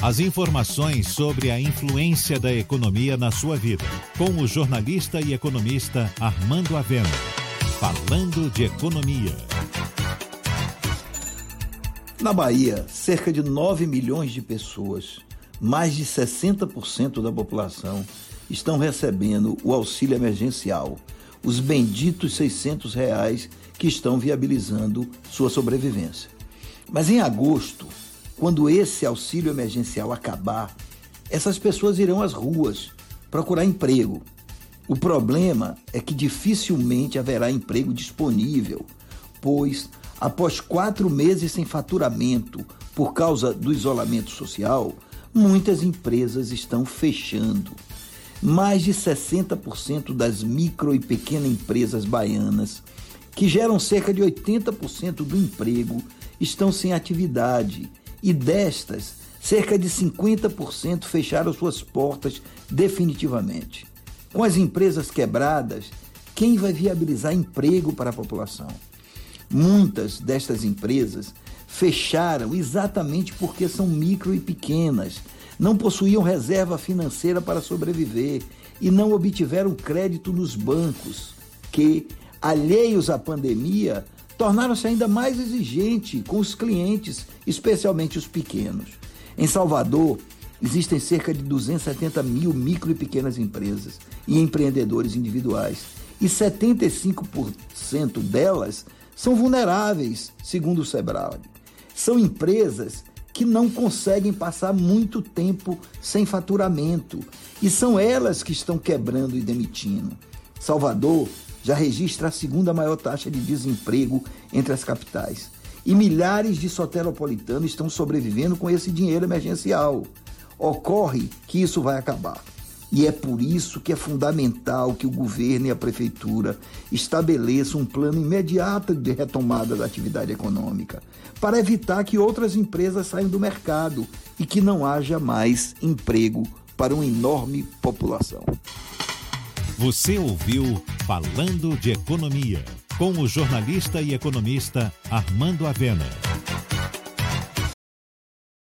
As informações sobre a influência da economia na sua vida. Com o jornalista e economista Armando Avena. Falando de economia. Na Bahia, cerca de 9 milhões de pessoas, mais de 60% da população, estão recebendo o auxílio emergencial, os benditos 600 reais que estão viabilizando sua sobrevivência. Mas em agosto, quando esse auxílio emergencial acabar, essas pessoas irão às ruas procurar emprego. O problema é que dificilmente haverá emprego disponível, pois, após quatro meses sem faturamento por causa do isolamento social, muitas empresas estão fechando. Mais de 60% das micro e pequenas empresas baianas, que geram cerca de 80% do emprego, estão sem atividade e destas, cerca de 50% fecharam suas portas definitivamente. Com as empresas quebradas, quem vai viabilizar emprego para a população? Muitas destas empresas fecharam exatamente porque são micro e pequenas, não possuíam reserva financeira para sobreviver e não obtiveram crédito nos bancos, que, alheios à pandemia, tornaram-se ainda mais exigentes com os clientes, especialmente os pequenos. Em Salvador, existem cerca de 270 mil micro e pequenas empresas e empreendedores individuais, e 75% delas são vulneráveis, segundo o Sebrae. São empresas que não conseguem passar muito tempo sem faturamento e são elas que estão quebrando e demitindo. Salvador já registra a segunda maior taxa de desemprego entre as capitais. E milhares de soteropolitanos estão sobrevivendo com esse dinheiro emergencial. Ocorre que isso vai acabar. E é por isso que é fundamental que o governo e a prefeitura estabeleçam um plano imediato de retomada da atividade econômica, para evitar que outras empresas saiam do mercado e que não haja mais emprego para uma enorme população. Você ouviu Falando de Economia, com o jornalista e economista Armando Avena.